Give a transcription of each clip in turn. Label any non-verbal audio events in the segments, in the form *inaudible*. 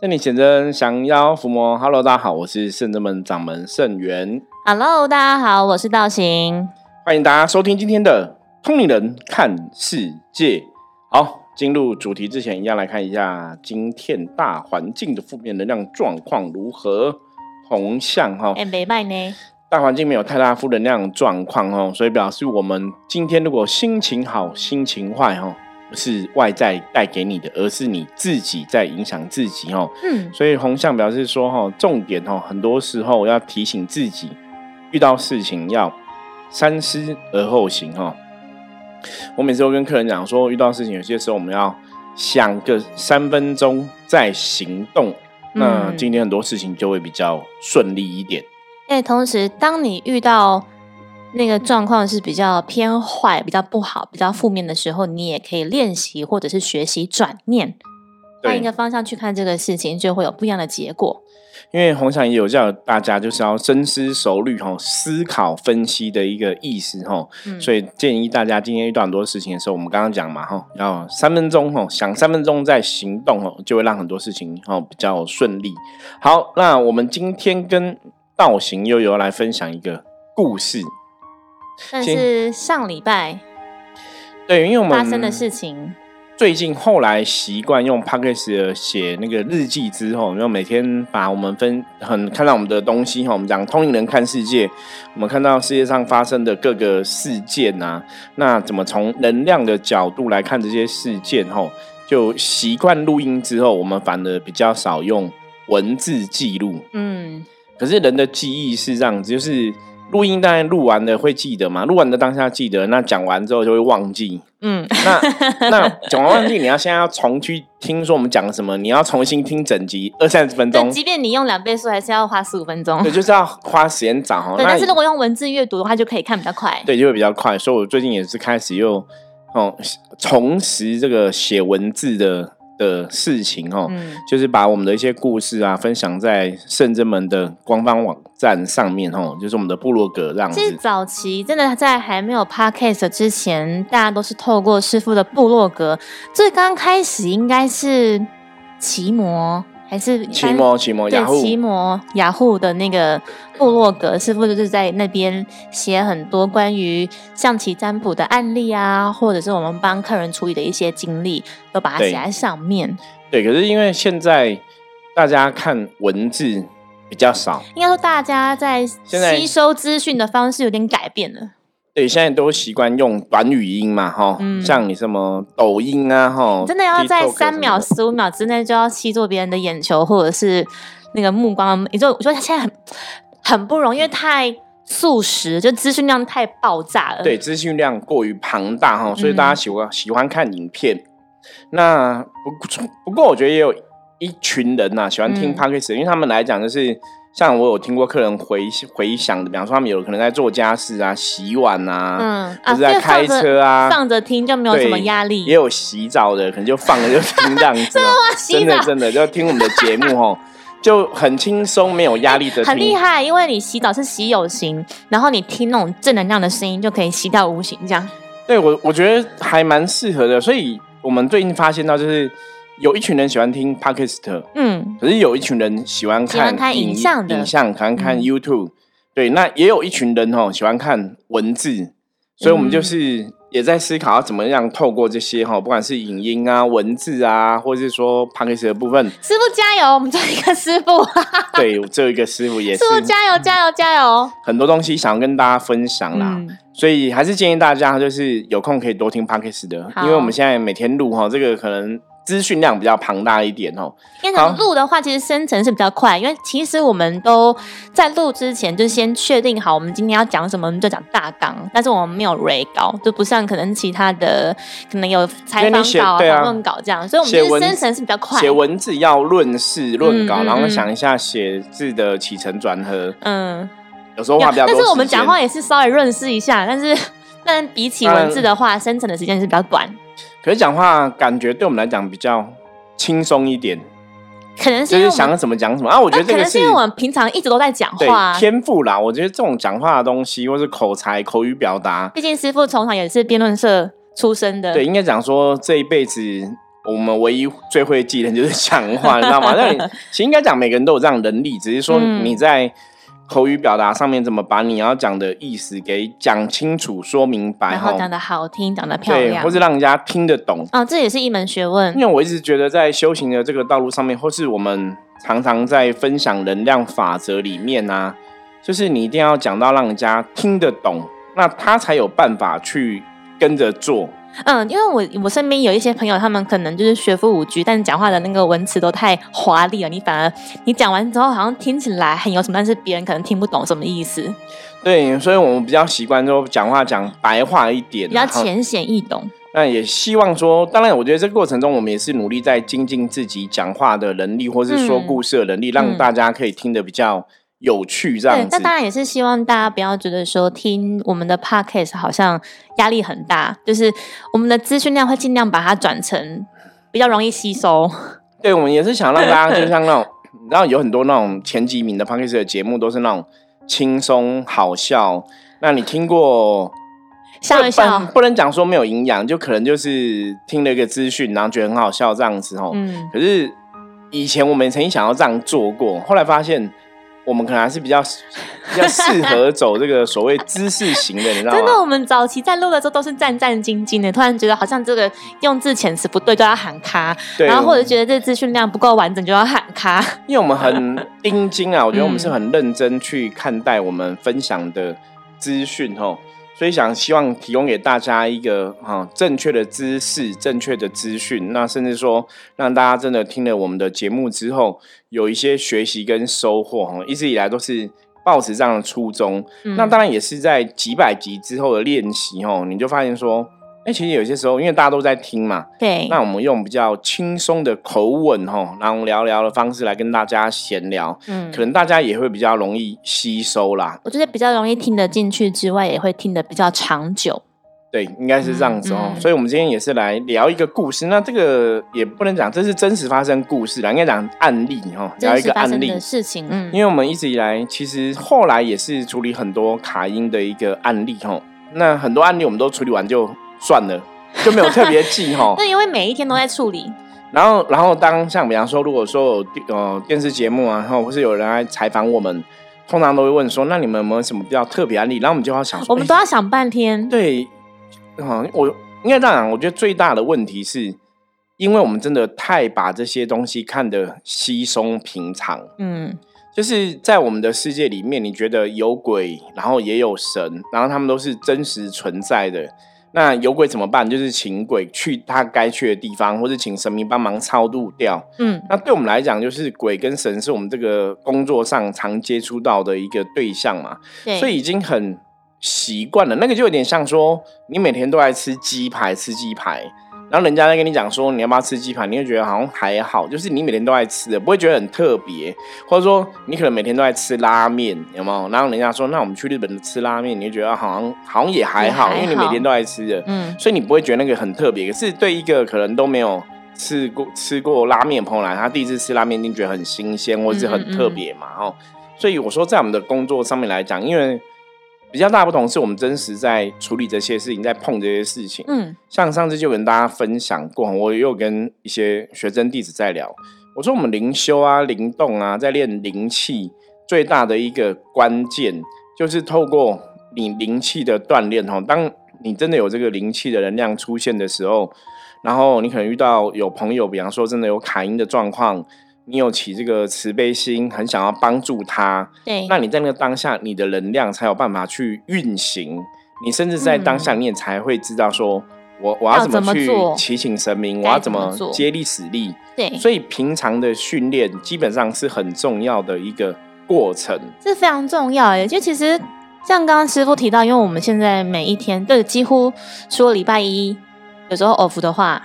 圣女显真降妖伏魔，Hello，大家好，我是圣真门掌门圣元。Hello，大家好，我是道行。欢迎大家收听今天的通灵人看世界。好，进入主题之前，一样来看一下今天大环境的负面能量状况如何。红象哈，哎，没卖呢。大环境没有太大负能量状况哦，所以表示我们今天如果心情好、心情坏哈，不是外在带给你的，而是你自己在影响自己哦。嗯，所以红象表示说哈，重点哦，很多时候要提醒自己，遇到事情要三思而后行哈。我每次都跟客人讲说，遇到事情有些时候我们要想个三分钟再行动，那嗯今天很多事情就会比较顺利一点。哎，同时，当你遇到那个状况是比较偏坏、比较不好、比较负面的时候，你也可以练习或者是学习转念，换一个方向去看这个事情，就会有不一样的结果。因为红翔也有叫大家就是要深思熟虑哈，思考分析的一个意思哈，嗯所以建议大家今天遇到很多事情的时候，我们刚刚讲嘛哈，要三分钟哈，想三分钟再行动哈，就会让很多事情哈比较顺利。好，那我们今天跟道行悠悠来分享一个故事，但是上礼拜对，因为我们发生的事情，最近后来习惯用 p o d c a s 写那个日记之后，然后每天把我们分很看到我们的东西哈，我们讲通灵人看世界，我们看到世界上发生的各个事件啊，那怎么从能量的角度来看这些事件哈，就习惯录音之后，我们反而比较少用文字记录。嗯，可是人的记忆是这样子，就是录音当然录完了会记得嘛，录完的当下记得，那讲完之后就会忘记。嗯，那 *laughs* 那讲完忘记，你要现在要重去听说我们讲了什么，你要重新听整集二三十分对，钟，即便你用两倍速，还是要花十五分钟。对，就是要花时间找哦。*laughs* 对，但是如果用文字阅读的话，就可以看比较快。对就会比较快，所以我最近也是开始又哦重拾这个写文字的的事情哦。嗯，就是把我们的一些故事啊分享在圣真门的官方网站上面哦，就是我们的部落格这样其实子。早期真的在还没有 podcast 之前，大家都是透过师傅的部落格。最刚开始应该是奇摩还是奇摩奇摩雅对奇，摩雅虎的那个部落格，师傅就是在那边写很多关于象棋占卜的案例啊，或者是我们帮客人处理的一些经历，都把它写在上面。对，可是因为现在大家看文字比较少，应该说，大家在吸收资讯的方式有点改变了。对，现在都习惯用短语音嘛，哈、嗯像你什么抖音啊，哈，真的要在三秒、十五秒之内就要吸住别人的眼球，或者是那个目光。也就我觉得他现在很很不容易，因为太速食，就资讯量太爆炸了。的，对，资讯量过于庞大哈，所以嗯大家喜欢、喜欢看影片。那不不过，我觉得也有一群人呐、喜欢听嗯 podcast，、因为他们来讲就是。像我有听过客人回回想的，比方说他们有可能在做家事啊、洗碗啊，嗯或者在就开车啊，放着听就没有什么对压力。也有洗澡的，可能就放着就听这样子、*laughs* 真的真的就听我们的节目哦，就很轻松，没有压力的听，很厉害，因为你洗澡是洗有形，然后你听那种正能量的声音，就可以洗到无形，这样。对我我觉得还蛮适合的，所以我们最近发现到就是有一群人喜欢听 podcast，嗯，可是有一群人喜欢看影像的。影像，喜欢看嗯。YouTube，、对，那也有一群人哦喜欢看文字，所以我们嗯就是也在思考要怎么样透过这些哈，不管是影音啊、文字啊，或者是说 podcast 的部分，师傅加油，我们做一个师傅，*laughs* 对，我这一个师傅也是 *laughs* 师傅加油加油加油！很多东西想要跟大家分享啦。嗯，所以还是建议大家，就是有空可以多听 podcast 的，因为我们现在每天录哈，这个可能资讯量比较庞大一点哦。因为录的话，其实生成是比较快，因为其实我们都在录之前就先确定好我们今天要讲什么，我们就讲大纲，但是我们没有 re 稿，就不像可能其他的可能有采访稿啊、访问稿这样，所以我们其实生成是比较快。写文字要论事论稿，嗯嗯然后嗯想一下写字的起承转合，嗯，有时候话比较多但是我们讲话也是稍微润饰一下，但是但比起文字的话，生成的时间是比较短，可是讲话感觉对我们来讲比较轻松一点，可能是想什么讲什么啊。我觉得这个那可能是因为我们平常一直都在讲对话，天赋啦。我觉得这种讲话的东西，或是口才、口语表达，毕竟师傅从小也是辩论社出身的，对，应该讲说这一辈子我们唯一最会记的就是讲话，你知道吗？那你其实应该讲每个人都有这样能力，只是说你在口语表达上面怎么把你要讲的意思给讲清楚、说明白，然后讲的好听、讲的漂亮，或是让人家听得懂。啊，这也是一门学问。因为我一直觉得在修行的这个道路上面，或是我们常常在分享能量法则里面啊，就是你一定要讲到让人家听得懂，那他才有办法去跟着做。嗯，因为我我身边有一些朋友，他们可能就是学富五居，但是讲话的那个文词都太华丽了，你反而你讲完之后，好像听起来很有什么，但是别人可能听不懂什么意思。对，所以我们比较习惯说讲话讲白话一点，比较浅显易懂。那也希望说，当然，我觉得这个过程中，我们也是努力在精进自己讲话的能力，或是说故事的能力，让大家可以听得比较。有趣这样子，那当然也是希望大家不要觉得说听我们的 podcast 好像压力很大，就是我们的资讯量会尽量把它转成比较容易吸收。*laughs* 对，我们也是想让大家就像那种，你知道有很多那种前几名的 podcast 的节目都是那种轻松好笑。那你听过笑一笑，不能讲说没有营养，就可能就是听了一个资讯，然后觉得很好笑这样子哦。嗯。可是以前我们曾经想要这样做过，后来发现。我们可能还是比较比较适合走这个所谓知识型的，你知道吗？真的，我们早期在录的时候都是战战兢兢的，突然觉得好像这个用字遣词不对，就要喊卡，然后或者觉得这资讯量不够完整，就要喊卡。因为我们很 *laughs* 盯紧啊，我觉得我们是很认真去看待我们分享的资讯哦。所以想希望提供给大家一个哈正确的知识、正确的资讯，那甚至说让大家真的听了我们的节目之后有一些学习跟收获哈，一直以来都是抱持这样的初衷。那当然也是在几百集之后的练习哦，你就发现说。哎，其实有些时候，因为大家都在听嘛，对，那我们用比较轻松的口吻哈，然后聊聊的方式来跟大家闲聊，嗯，可能大家也会比较容易吸收啦。我觉得比较容易听得进去之外，也会听得比较长久。对，应该是这样子哦。所以，我们今天也是来聊一个故事。那这个也不能讲这是真实发生故事啦，应该讲案例哈，聊一个案例的事情。嗯，因为我们一直以来，其实后来也是处理很多卡音的一个案例哈。那很多案例我们都处理完就。算了，就没有特别记 *laughs* 哈。那因为每一天都在处理。然后，然后当像比方说，如果说有呃电视节目啊，然后或是有人来采访我们，通常都会问说，那你们有没有什么比较特别案例？然后我们就要想，我们都要想半天。对，好，我应该这样讲。我觉得最大的问题是，因为我们真的太把这些东西看得稀松平常。嗯，就是在我们的世界里面，你觉得有鬼，然后也有神，然后他们都是真实存在的。那有鬼怎么办？就是请鬼去他该去的地方，或者请神明帮忙超度掉。嗯，那对我们来讲，就是鬼跟神是我们这个工作上常接触到的一个对象嘛。所以已经很习惯了。那个就有点像说，你每天都在吃鸡排，吃鸡排。然后人家在跟你讲说你要不要吃鸡排，你会觉得好像还好，就是你每天都在吃的，不会觉得很特别。或者说你可能每天都在吃拉面，有没有？然后人家说那我们去日本吃拉面，你就觉得好像好像也还好，因为你每天都在吃的，嗯，所以你不会觉得那个很特别。可是对一个可能都没有吃过吃过拉面朋友来，他第一次吃拉面一定觉得很新鲜或者是很特别嘛，哦。所以我说在我们的工作上面来讲，因为。比较大不同是我们真实在处理这些事情，在碰这些事情。嗯，像上次就跟大家分享过，我也有跟一些学生弟子在聊。我说我们灵修啊、灵动啊，在练灵气最大的一个关键，就是透过你灵气的锻炼。哈，当你真的有这个灵气的能量出现的时候，然后你可能遇到有朋友，比方说真的有卡音的状况。你有起这个慈悲心，很想要帮助他，对，那你在那个当下，你的能量才有办法去运行。你甚至在当下，你也才会知道说，我我要怎么去祈请神明，我要怎么接力使力。对，所以平常的训练基本上是很重要的一个过程，这非常重要诶。就其实像刚刚师傅提到，因为我们现在每一天，对，几乎除了礼拜一有时候 off 的话。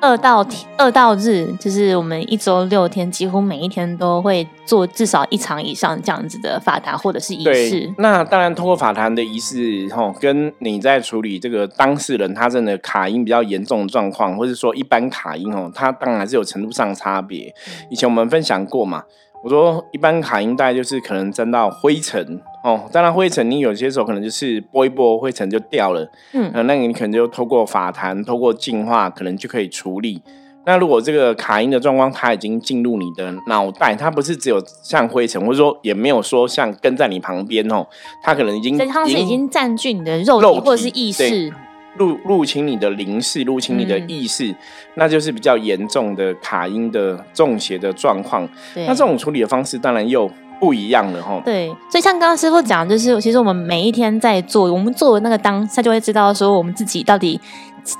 二到二到日，就是我们一周六天，几乎每一天都会做至少一场以上这样子的法坛或者是仪式。那当然，通过法坛的仪式，吼，跟你在处理这个当事人他真的卡音比较严重的状况，或者说一般卡音，哦，它当然是有程度上差别。以前我们分享过嘛。我说，一般卡音带就是可能沾到灰尘哦，当然灰尘你有些时候可能就是拨一拨，灰尘就掉了。嗯，那你可能就透过法坛，透过净化，可能就可以处理。那如果这个卡音的状况，它已经进入你的脑袋，它不是只有像灰尘，或者说也没有说像跟在你旁边哦，它可能已经，它是已经占据你的肉体或者是意识，入入侵你的灵视，入侵你的意识，那就是比较严重的卡音的中邪的状况。那这种处理的方式，当然又。不一样了哈，对，所以像刚刚师傅讲，就是其实我们每一天在做，我们做的那个当下就会知道说，我们自己到底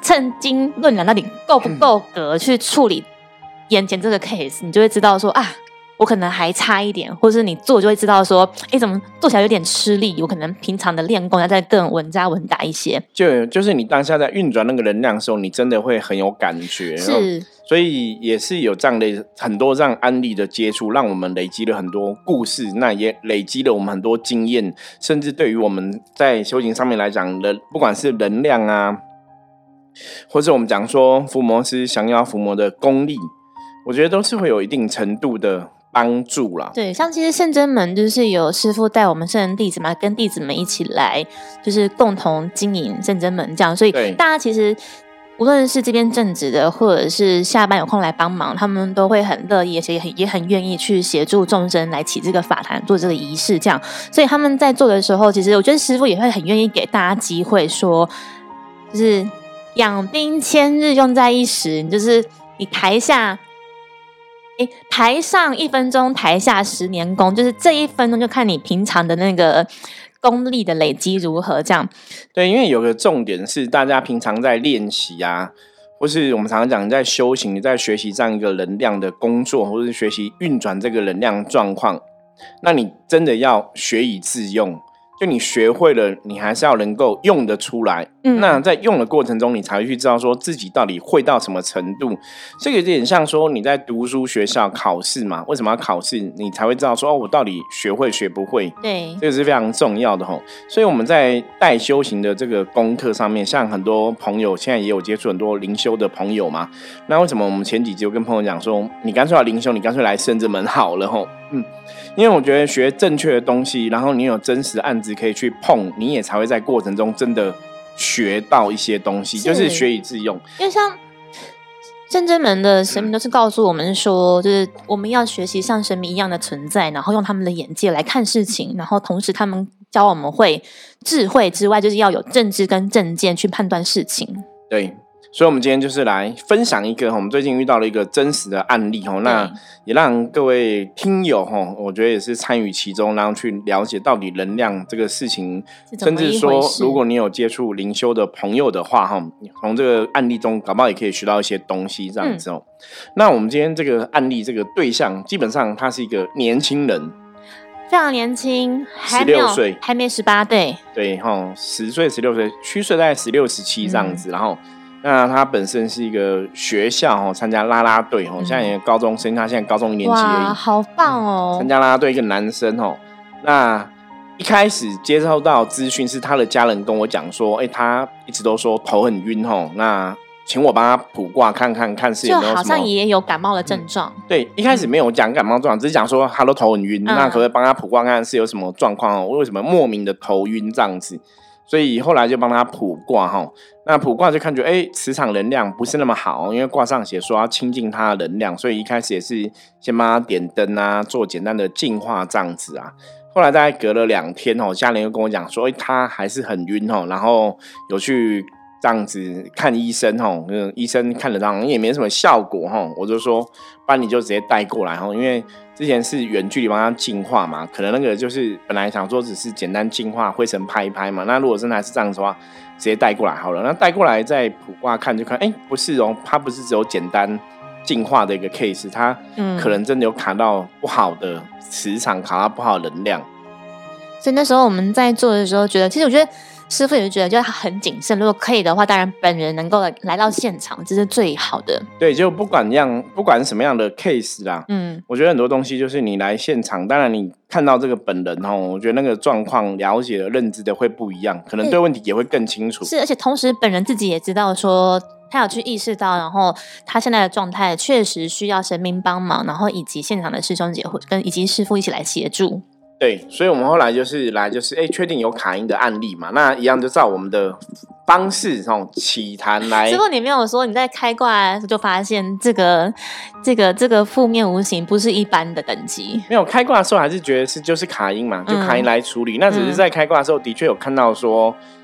趁经论两，到底够不够格去处理眼前这个 case，你就会知道说啊，我可能还差一点，或者是你做就会知道说，哎，怎么做起来有点吃力，我可能平常的练功要再更稳扎稳打一些。就就是你当下在运转那个能量的时候，你真的会很有感觉。是。所以也是有这样的很多这样案例的接触，让我们累积了很多故事，那也累积了我们很多经验，甚至对于我们在修行上面来讲，的不管是能量啊，或是我们讲说伏魔师降妖伏魔的功力，我觉得都是会有一定程度的帮助啦。对，像其实圣真门就是有师傅带我们圣人弟子嘛，跟弟子们一起来，就是共同经营圣真门这样，所以大家其实。无论是这边正职的，或者是下班有空来帮忙，他们都会很乐意，而且也很也很愿意去协助众生来起这个法坛，做这个仪式。这样，所以他们在做的时候，其实我觉得师傅也会很愿意给大家机会，说就是养兵千日，用在一时。就是你台下，台上一分钟，台下十年功，就是这一分钟就看你平常的那个。功力的累积如何？这样对，因为有个重点是，大家平常在练习啊，或是我们常常讲在修行，你在学习这样一个能量的工作，或是学习运转这个能量状况，那你真的要学以致用。就你学会了，你还是要能够用得出来。嗯，那在用的过程中，你才会去知道说自己到底会到什么程度。这个有点像说你在读书学校考试嘛？为什么要考试？你才会知道说哦，我到底学会学不会？对，这个是非常重要的吼。所以我们在带修行的这个功课上面，像很多朋友现在也有接触很多灵修的朋友嘛。那为什么我们前几集就跟朋友讲说，你干脆要灵修，你干脆来圣智门好了吼。嗯。因为我觉得学正确的东西，然后你有真实案子可以去碰，你也才会在过程中真的学到一些东西，就是学以致用。因为像真真门的神明都是告诉我们说，就是我们要学习像神明一样的存在，然后用他们的眼界来看事情，然后同时他们教我们会智慧之外，就是要有政治跟正见去判断事情。对。所以，我们今天就是来分享一个我们最近遇到了一个真实的案例哦，那也让各位听友哈，我觉得也是参与其中，然后去了解到底能量这个事情，甚至说，如果你有接触灵修的朋友的话哈，从这个案例中，搞不好也可以学到一些东西这样子哦。那我们今天这个案例这个对象，基本上他是一个年轻人，非常年轻，十六岁，还没十八，对，对哈，十岁、十六岁，虚岁大概十六、十七这样子，然后。那他本身是一个学校哦，参加啦啦队哦，现在也高中生，他现在高中一年级而已，好棒哦！参加啦啦队一个男生哦，那一开始接收到资讯是他的家人跟我讲说，哎，他一直都说头很晕哦，那请我帮他卜卦看看看是有没有好像也有感冒的症状。对，一开始没有讲感冒状，只是讲说他都头很晕，那可不可以帮他卜卦看看是有什么状况哦？为什么莫名的头晕这样子？所以后来就帮他卜卦哈，那卜卦就看觉哎磁场能量不是那么好，因为卦上写说要清净他的能量，所以一开始也是先帮他点灯啊，做简单的净化这样子啊。后来大概隔了两天哦，家人又跟我讲说，哎他还是很晕哦，然后有去这样子看医生哦，嗯医生看了当也没什么效果哈，我就说，不然你就直接带过来哦，因为。之前是远距离帮他净化嘛，可能那个就是本来想说只是简单净化灰尘拍一拍嘛。那如果真的还是这样子的话，直接带过来好了。那带过来在普卦看就看，哎，不是哦，它不是只有简单净化的一个 case，它可能真的有卡到不好的磁场，卡到不好的能量。所以那时候我们在做的时候，觉得其实我觉得。师傅也是觉得，就是他很谨慎。如果可以的话，当然本人能够来到现场，这是最好的。对，就不管样，不管什么样的 case 啦，嗯，我觉得很多东西就是你来现场，当然你看到这个本人哦，我觉得那个状况了解的、认知的会不一样，可能对问题也会更清楚。是，而且同时本人自己也知道说，他有去意识到，然后他现在的状态确实需要神明帮忙，然后以及现场的师兄姐会跟以及师傅一起来协助。对，所以我们后来就是来就是哎，确定有卡音的案例嘛，那一样就照我们的方式种起谈来。师傅，你没有说你在开挂就发现这个这个这个负面无形不是一般的等级。没有开挂的时候还是觉得是就是卡音嘛，就卡音来处理。那只是在开挂的时候的确有看到说。嗯，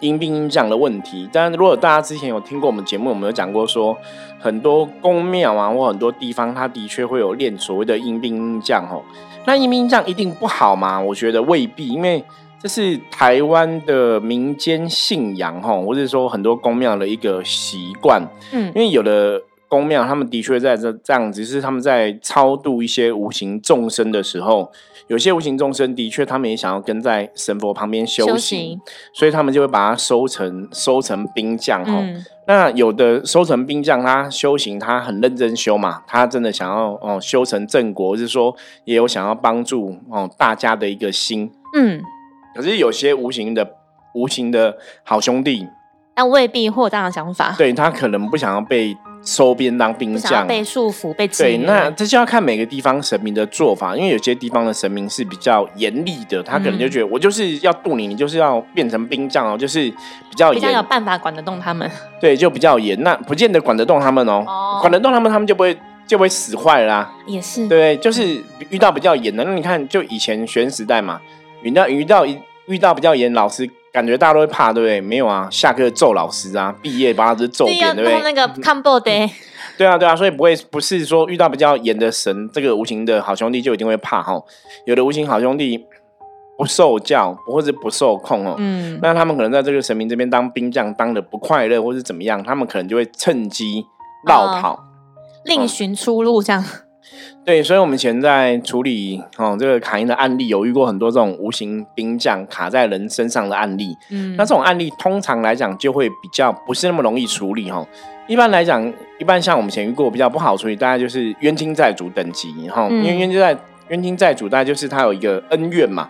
阴兵阴将的问题。但如果大家之前有听过我们节目，我们有讲过说，很多宫庙啊，或很多地方，它的确会有练所谓的阴兵阴将哦。那阴兵阴将一定不好吗？我觉得未必，因为这是台湾的民间信仰吼，或者说很多宫庙的一个习惯。嗯，因为有的宫庙，他们的确在这这样子，是他们在超度一些无形众生的时候。有些无形众生的确，他们也想要跟在神佛旁边修行，所以他们就会把它收成收成兵将哈。那有的收成兵将，他修行他很认真修嘛，他真的想要哦修成正果，就是说也有想要帮助哦大家的一个心。嗯，可是有些无形的无形的好兄弟，但未必或这样的想法，对他可能不想要被。收编当兵将，被束缚，被对，那这就要看每个地方神明的做法，因为有些地方的神明是比较严厉的，他可能就觉得我就是要渡你，你就是要变成兵将哦，就是比较比较有办法管得动他们。对，就比较严，那不见得管得动他们哦，管得动他们，他们就不会就不会死坏啦。也是，对，就是遇到比较严的，那你看，就以前学生时代嘛，遇到遇到一遇到比较严老师。感觉大家都会怕，对不对？没有啊，下课揍老师啊，毕业把老师揍扁，对不对？那个看报的。对啊，对啊，所以不会不是说遇到比较严的神，这个无形的好兄弟就一定会怕哈。有的无形好兄弟不受教，或者不受控哦。嗯。那他们可能在这个神明这边当兵将，当的不快乐，或是怎么样，他们可能就会趁机绕跑，另寻出路，这样。对，所以，我们以前在处理哦这个卡因的案例，有遇过很多这种无形兵将卡在人身上的案例。嗯，那这种案例通常来讲就会比较不是那么容易处理哈。一般来讲，一般像我们前遇过比较不好处理，大概就是冤亲债主等级哈。因为冤亲债冤亲债主，大概就是他有一个恩怨嘛。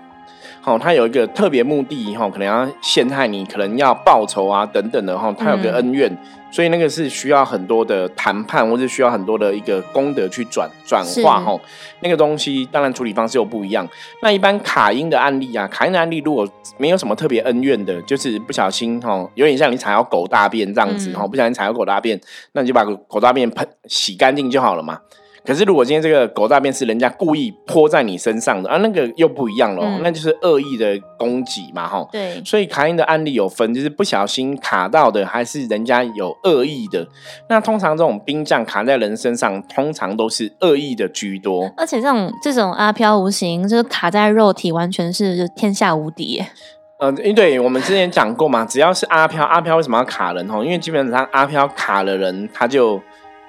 好，他有一个特别目的哈，可能要陷害你，可能要报仇啊等等的哈。他有个恩怨。所以那个是需要很多的谈判，或者需要很多的一个功德去转转化哈。那个东西当然处理方式又不一样。那一般卡因的案例啊，卡因的案例如果没有什么特别恩怨的，就是不小心哈，有点像你踩到狗大便这样子哈，不小心踩到狗大便，那你就把狗大便喷洗干净就好了嘛。可是，如果今天这个狗大便是人家故意泼在你身上的啊，那个又不一样了，那就是恶意的攻击嘛，哈。对。所以卡因的案例有分，就是不小心卡到的，还是人家有恶意的。那通常这种冰将卡在人身上，通常都是恶意的居多。而且这种这种阿飘无形，就是卡在肉体，完全是天下无敌。嗯，因对我们之前讲过嘛，只要是阿飘，阿飘为什么要卡人？哈，因为基本上阿飘卡了人，他就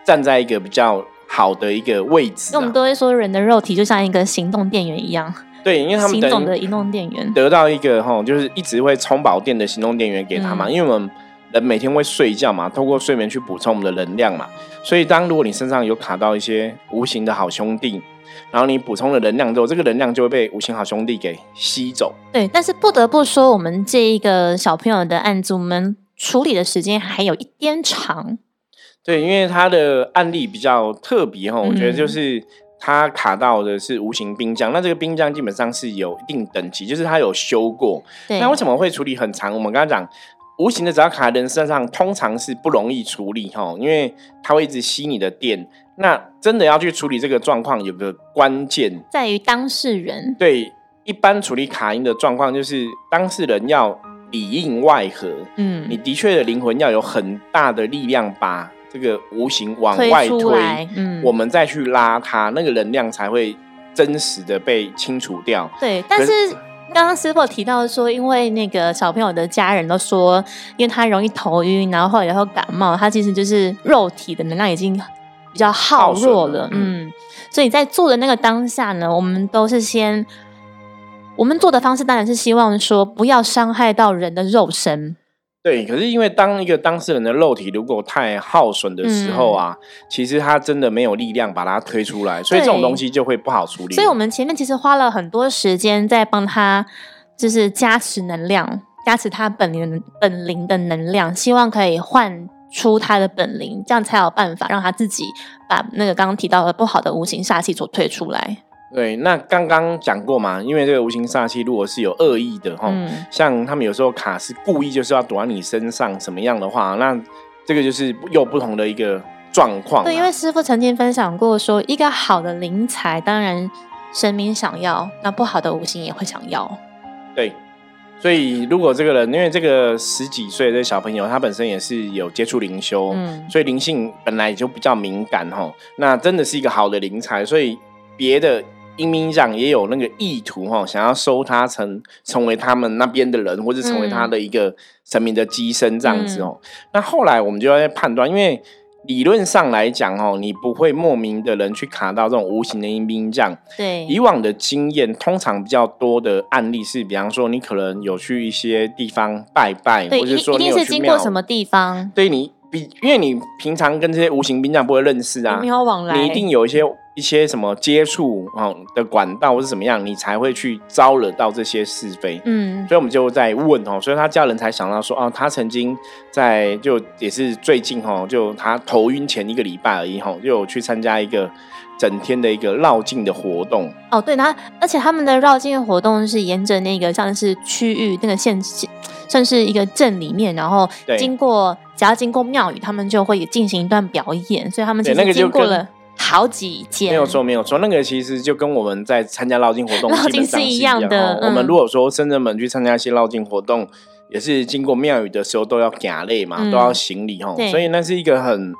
站在一个比较。好的一个位置，那我们都会说人的肉体就像一个行动电源一样。对，因为他们行动的移动电源得到一个哈，就是一直会充饱电的行动电源给他嘛。因为我们人每天会睡觉嘛，透过睡眠去补充我们的能量嘛。所以当如果你身上有卡到一些无形的好兄弟，然后你补充了能量之后，这个能量就会被无形好兄弟给吸走。对，但是不得不说，我们这一个小朋友的案子，我们处理的时间还有一点长。对，因为他的案例比较特别哈，我觉得就是他卡到的是无形兵将，那这个冰浆基本上是有一定等级，就是他有修过。那为什么会处理很长？我们刚刚讲无形的，只要卡在人身上，通常是不容易处理哈，因为它会一直吸你的电。那真的要去处理这个状况，有个关键在于当事人。对，一般处理卡音的状况，就是当事人要里应外合。嗯，你的确的灵魂要有很大的力量把。这个无形往外推，嗯，我们再去拉它，那个能量才会真实的被清除掉。对，但是刚刚师傅提到说，因为那个小朋友的家人都说，因为他容易头晕，然后后来然后感冒，他其实就是肉体的能量已经比较耗弱了，嗯，所以在做的那个当下呢，我们都是先，我们做的方式当然是希望说不要伤害到人的肉身。对，可是因为当一个当事人的肉体如果太耗损的时候啊，其实他真的没有力量把它推出来，所以这种东西就会不好处理。所以我们前面其实花了很多时间在帮他，就是加持能量，加持他本灵本灵的能量，希望可以换出他的本灵，这样才有办法让他自己把那个刚刚提到的不好的无形煞气所推出来。对，那刚刚讲过嘛，因为这个无形煞气如果是有恶意的哈，像他们有时候卡是故意就是要躲在你身上什么样的话，那这个就是又不同的一个状况。对，因为师傅曾经分享过说，一个好的灵财，当然神明想要，那不好的无形也会想要。对。所以，如果这个人，因为这个十几岁的小朋友，他本身也是有接触灵修，嗯所以灵性本来就比较敏感哈。那真的是一个好的灵才，所以别的阴冥长也有那个意图哈，想要收他成成为他们那边的人，或者成为他的一个神明的机身这样子哦。那后来我们就要判断，因为。理论上来讲，哦，你不会莫名的人去卡到这种无形的阴兵将。对，以往的经验，通常比较多的案例是，比方说你可能有去一些地方拜拜，或者说你有去过什么地方？对你比，因为你平常跟这些无形兵将不会认识啊，你一定有一些。一些什么接触啊的管道或是怎么样，你才会去招惹到这些是非。嗯，所以我们就在问哦，所以他家人才想到说，哦，他曾经在就也是最近哦，就他头晕前一个礼拜而已哦，就有去参加一个整天的一个绕境的活动。哦，对，他而且他们的绕境的活动是沿着那个像是区域那个县，算是一个镇里面，然后经过只要经过庙宇，他们就会进行一段表演，所以他们其实经过了。好几件没有错，没有错。那个其实就跟我们在参加绕境活动 *laughs* 基本上是一样的。我们如果说深圳们去参加一些绕境活动，也是经过庙宇的时候都要夹类嘛，都要行礼哈。所以那是一个很，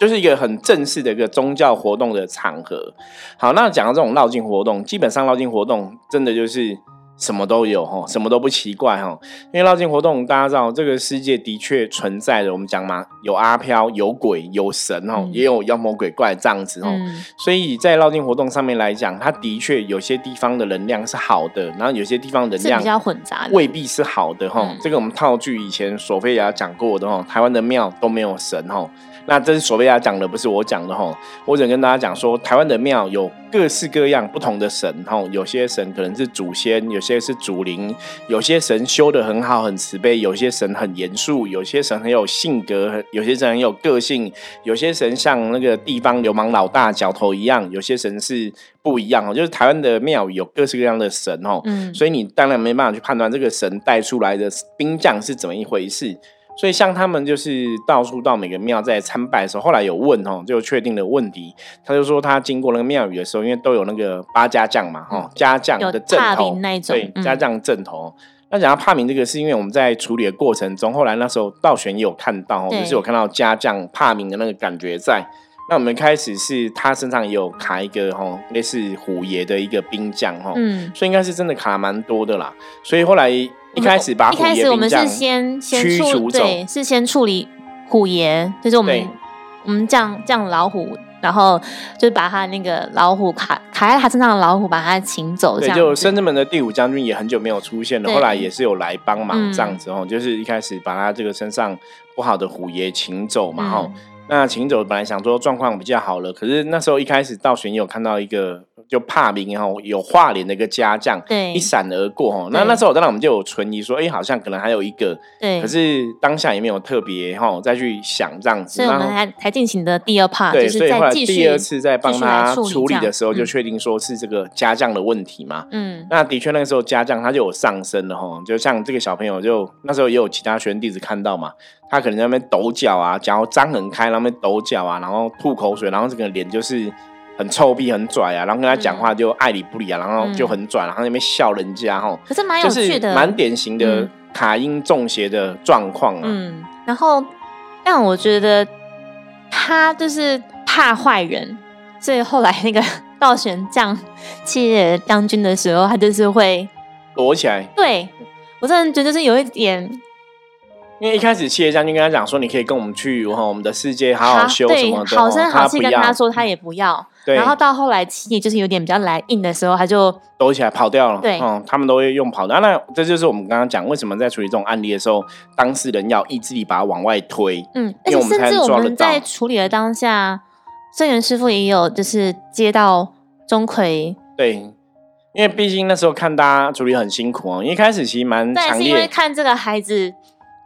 就是一个很正式的一个宗教活动的场合。好，那讲到这种绕境活动，基本上绕境活动真的就是。什么都有哈，什么都不奇怪哈。因为绕境活动，大家知道这个世界的确存在的。我们讲嘛，有阿飘，有鬼，有神哦，也有妖魔鬼怪这样子哦。所以在绕境活动上面来讲，它的确有些地方的能量是好的，然后有些地方能量比较混杂，未必是好的哈。这个我们套句以前索菲亚讲过的哈，台湾的庙都没有神哈。那这是索菲亚讲的，不是我讲的哈。我只跟大家讲说，台湾的庙有各式各样不同的神哈。有些神可能是祖先，有些是祖灵，有些神修的很好，很慈悲；有些神很严肃，有些神很有性格，有些神很有个性，有些神像那个地方流氓老大角头一样，有些神是不一样哦。就是台湾的庙有各式各样的神哦，嗯，所以你当然没办法去判断这个神带出来的兵将是怎么一回事。所以像他们就是到处到每个庙在参拜的时候，后来有问哦，就确定了问题，他就说他经过那个庙宇的时候，因为都有那个八家将嘛，哈，家将的阵头，对，家将阵头。那讲到帕明这个，是因为我们在处理的过程中，后来那时候道玄也有看到，就是有看到家将帕明的那个感觉在。那我们开始是他身上也有卡一个哈，类似虎爷的一个兵将哈，嗯，所以应该是真的卡蛮多的啦。所以后来。一开始把一开始我们是先先处对，是先处理虎爷，就是我们我们降降老虎，然后就是把他那个老虎卡卡在他身上的老虎把他请走。对，就深圳门的第五将军也很久没有出现了，后来也是有来帮忙这样子哦，就是一开始把他这个身上不好的虎爷请走嘛哈。那请走本来想说状况比较好了，可是那时候一开始到玄有看到一个。就怕明哈有化脸的一个家将，对，一闪而过哈。那那时候当然我们就有存疑说，哎，好像可能还有一个，对。可是当下也没有特别哈再去想这样子。所以我们才才进行的第二 part，对，所以后来第二次在帮他处理的时候，就确定说是这个家将的问题嘛。嗯。那的确那个时候家将他就有上升了哈，就像这个小朋友就那时候也有其他学生弟子看到嘛，他可能在那边抖脚啊，脚张很开，那边抖脚啊，然后吐口水，然后这个脸就是。很臭屁，很拽啊，然后跟他讲话就爱理不理啊，然后就很拽，然后那边笑人家哈。可是蛮有趣的，蛮典型的卡因中邪的状况啊。嗯，然后但我觉得他就是怕坏人，所以后来那个道玄将七野将军的时候，他就是会躲起来。对我真的觉得就是有一点。因为一开始七爷将军跟他讲说，你可以跟我们去哈我们的世界好好修什么的，好声好气跟他说，他也不要。然后到后来七爷就是有点比较来硬的时候，他就抖起来跑掉了。对，嗯，他们都会用跑的。那这就是我们刚刚讲，为什么在处理这种案例的时候，当事人要意志力把它往外推。嗯，而且甚至我们在处理的当下，郑源师傅也有就是接到钟馗。对，因为毕竟那时候看大家处理很辛苦哦，一开始其实蛮强烈，是因为看这个孩子。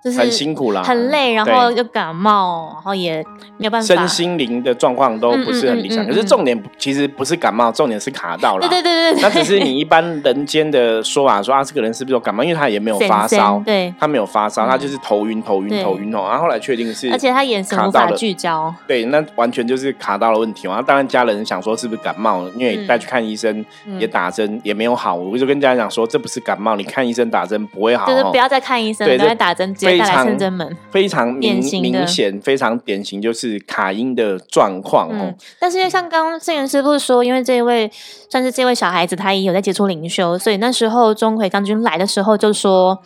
就是很辛苦啦，很累，然后又感冒，然后也没有办法，身心灵的状况都不是很理想。可是重点其实不是感冒，重点是卡到了。对对对对，那只是你一般人间的说法，说啊这个人是不是有感冒？因为他也没有发烧，对，他没有发烧，他就是头晕头晕头晕哦。然后后来确定是，而且他眼神无法聚焦，对，那完全就是卡到了问题嘛。当然家人想说是不是感冒，因为带去看医生也打针也没有好，我就跟家人讲说这不是感冒，你看医生打针不会好，就是不要再看医生，不要打针，直接带来深圳门。非常明明显，非常典型，就是卡音的状况哦。但是因为像刚刚圣元师傅说，因为这一位算是这位小孩子，他也有在接触灵修，所以那时候钟馗将军来的时候就说，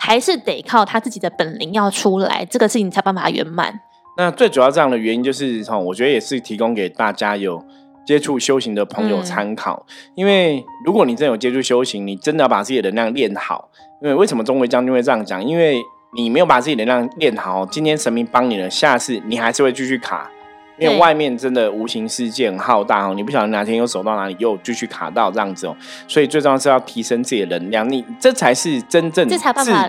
还是得靠他自己的本领要出来，这个事情才办法圆满。那最主要这样的原因就是哈，我觉得也是提供给大家有接触修行的朋友参考，因为如果你真有接触修行，你真的要把自己的能量练好。因为为什么钟馗将军会这样讲？因为你没有把自己能量练好，今天神明帮你了，下次你还是会继续卡，因为外面真的无形世界很浩大哦，你不晓得哪天又走到哪里又继续卡到这样子哦，所以最重要是要提升自己的能量，你这才是真正治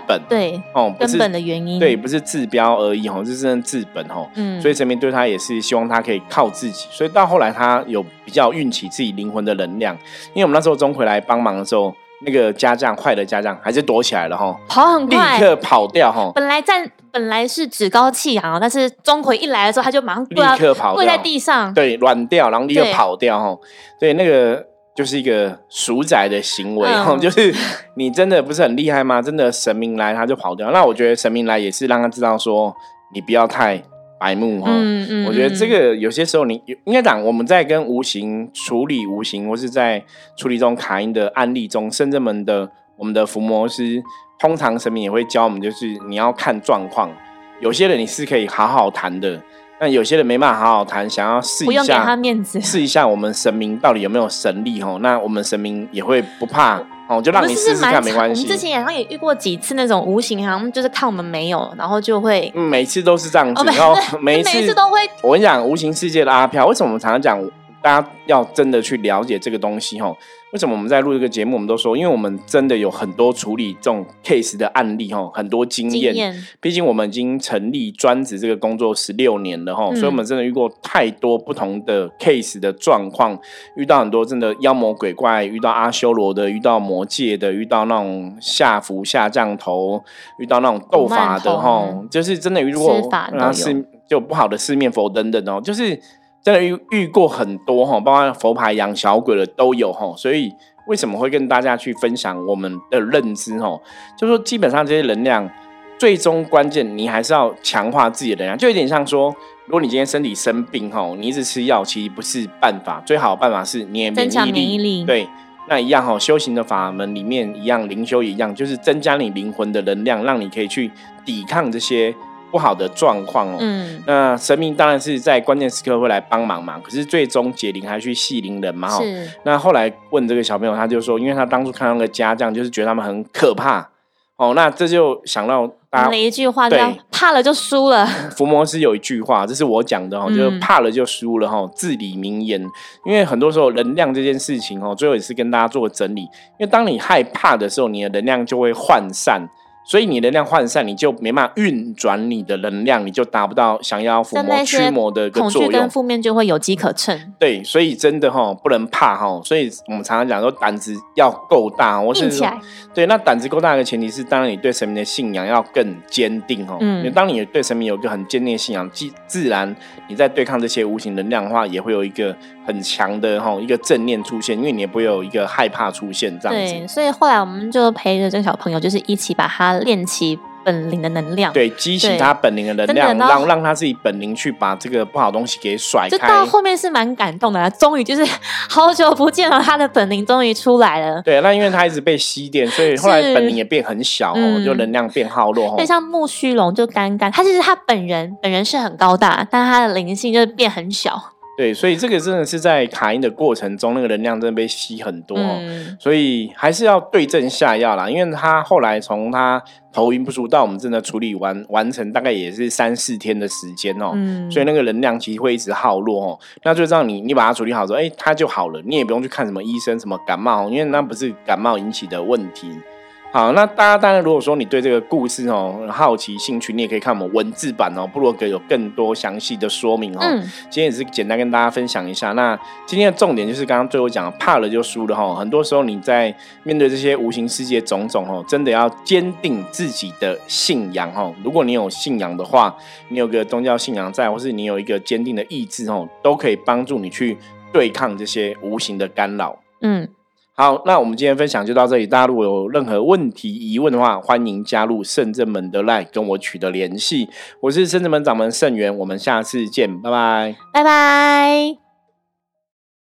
本。对哦，根本的原因。对，不是治标而已哦，是真正治本哦，嗯，所以神明对他也是希望他可以靠自己，所以到后来他有比较运起自己灵魂的能量，因为我们那时候钟回来帮忙的时候。那个家将坏的家将还是躲起来了哈，跑很快，立刻跑掉哈。本来站本来是趾高气扬，但是钟馗一来的时候，他就马上立刻跑跪在地上，对，软掉，然后立刻跑掉哈。对，那个就是一个鼠仔的行为哈，*laughs* 就是你真的不是很厉害吗？真的神明来他就跑掉，那我觉得神明来也是让他知道说你不要太。白目哈，我觉得这个有些时候你应该讲，我们在跟无形处理无形，或是在处理这种卡音的案例中，深圳门的我们的伏魔师，通常神明也会教我们，就是你要看状况。有些人你是可以好好谈的，但有些人没办法好好谈，想要试一下，试一下我们神明到底有没有神力哈？那我们神明也会不怕。哦，就让你试试看，没关系。我们之前好像也遇过几次那种无形，好像就是看我们没有，然后就会每次都是这样子，然后每次都会。我跟你讲，无形世界的阿飘，为什么我们常常讲？大家要真的去了解这个东西哈，为什么我们在录这个节目？我们都说，因为我们真的有很多处理这种 case 的案例哈，很多经验。毕竟我们已经成立专职这个工作十六年了哈，所以我们真的遇过太多不同的 case 的状况，遇到很多真的妖魔鬼怪，遇到阿修罗的，遇到魔界的，遇到那种下符下降头，遇到那种斗法的哈，就是真的遇过然后是就不好的四面佛等等哦，就是。真的遇遇过很多哈，包括佛牌养小鬼的都有哈，所以为什么会跟大家去分享我们的认知哈？就说基本上这些能量，最终关键你还是要强化自己的能量，就有点像说，如果你今天身体生病哈，你一直吃药其实不是办法，最好的办法是你免疫力。对，那一样哈，修行的法门里面一样，灵修一样，就是增加你灵魂的能量，让你可以去抵抗这些。不好的状况哦，嗯，那神明当然是在关键时刻会来帮忙嘛。可是最终解铃还需系铃人嘛，哈。那后来问这个小朋友，他就说，因为他当初看到那个家将，就是觉得他们很可怕哦。那这就想到哪一句话？对，怕了就输了。伏魔师有一句话，这是我讲的哈，就是怕了就输了哈，至理名言。因为很多时候能量这件事情哦，最后也是跟大家做个整理。因为当你害怕的时候，你的能量就会涣散。所以你能量涣散，你就没办法运转你的能量，你就达不到想要伏魔驱魔的一个作用。跟负面就会有机可乘。对，所以真的哈，不能怕哈。所以我们常常讲说，胆子要够大。我是说，对，那胆子够大的前提是，当然你对神明的信仰要更坚定哦。嗯。因为当你对神明有一个很坚定的信仰，自自然你在对抗这些无形能量的话，也会有一个很强的哈一个正念出现，因为你也不会有一个害怕出现这样子。对，所以后来我们就陪着这个小朋友，就是一起把他。练起本领的能量，对，激起他本领的能量，让让他自己本领去把这个不好东西给甩开。到后面是蛮感动的，终于就是 *laughs* 好久不见了，他的本领终于出来了。对，那因为他一直被吸电，所以后来本领也变很小哦，就能量变耗弱。对，像木须龙就干干，他其实他本人本人是很高大，但他的灵性就变很小。对，所以这个真的是在卡音的过程中，那个能量真的被吸很多，所以还是要对症下药啦。因为他后来从他头晕不舒到我们真的处理完完成，大概也是三四天的时间哦。所以那个能量其实会一直耗落哦。那就这样，你你把它处理好之后，哎，它就好了，你也不用去看什么医生什么感冒，因为那不是感冒引起的问题。好，那大家当然，如果说你对这个故事哦好奇、兴趣，你也可以看我们文字版哦，布洛格有更多详细的说明哦。嗯，今天也是简单跟大家分享一下。那今天的重点就是刚刚最后讲，怕了就输了哈。很多时候你在面对这些无形世界种种哦，真的要坚定自己的信仰哦。如果你有信仰的话，你有个宗教信仰在，或是你有一个坚定的意志哦，都可以帮助你去对抗这些无形的干扰。嗯。好，那我们今天分享就到这里。大家如果有任何问题、疑问的话，欢迎加入圣正门的 line 跟我取得联系。我是圣正门掌门圣元，我们下次见，拜拜，拜拜。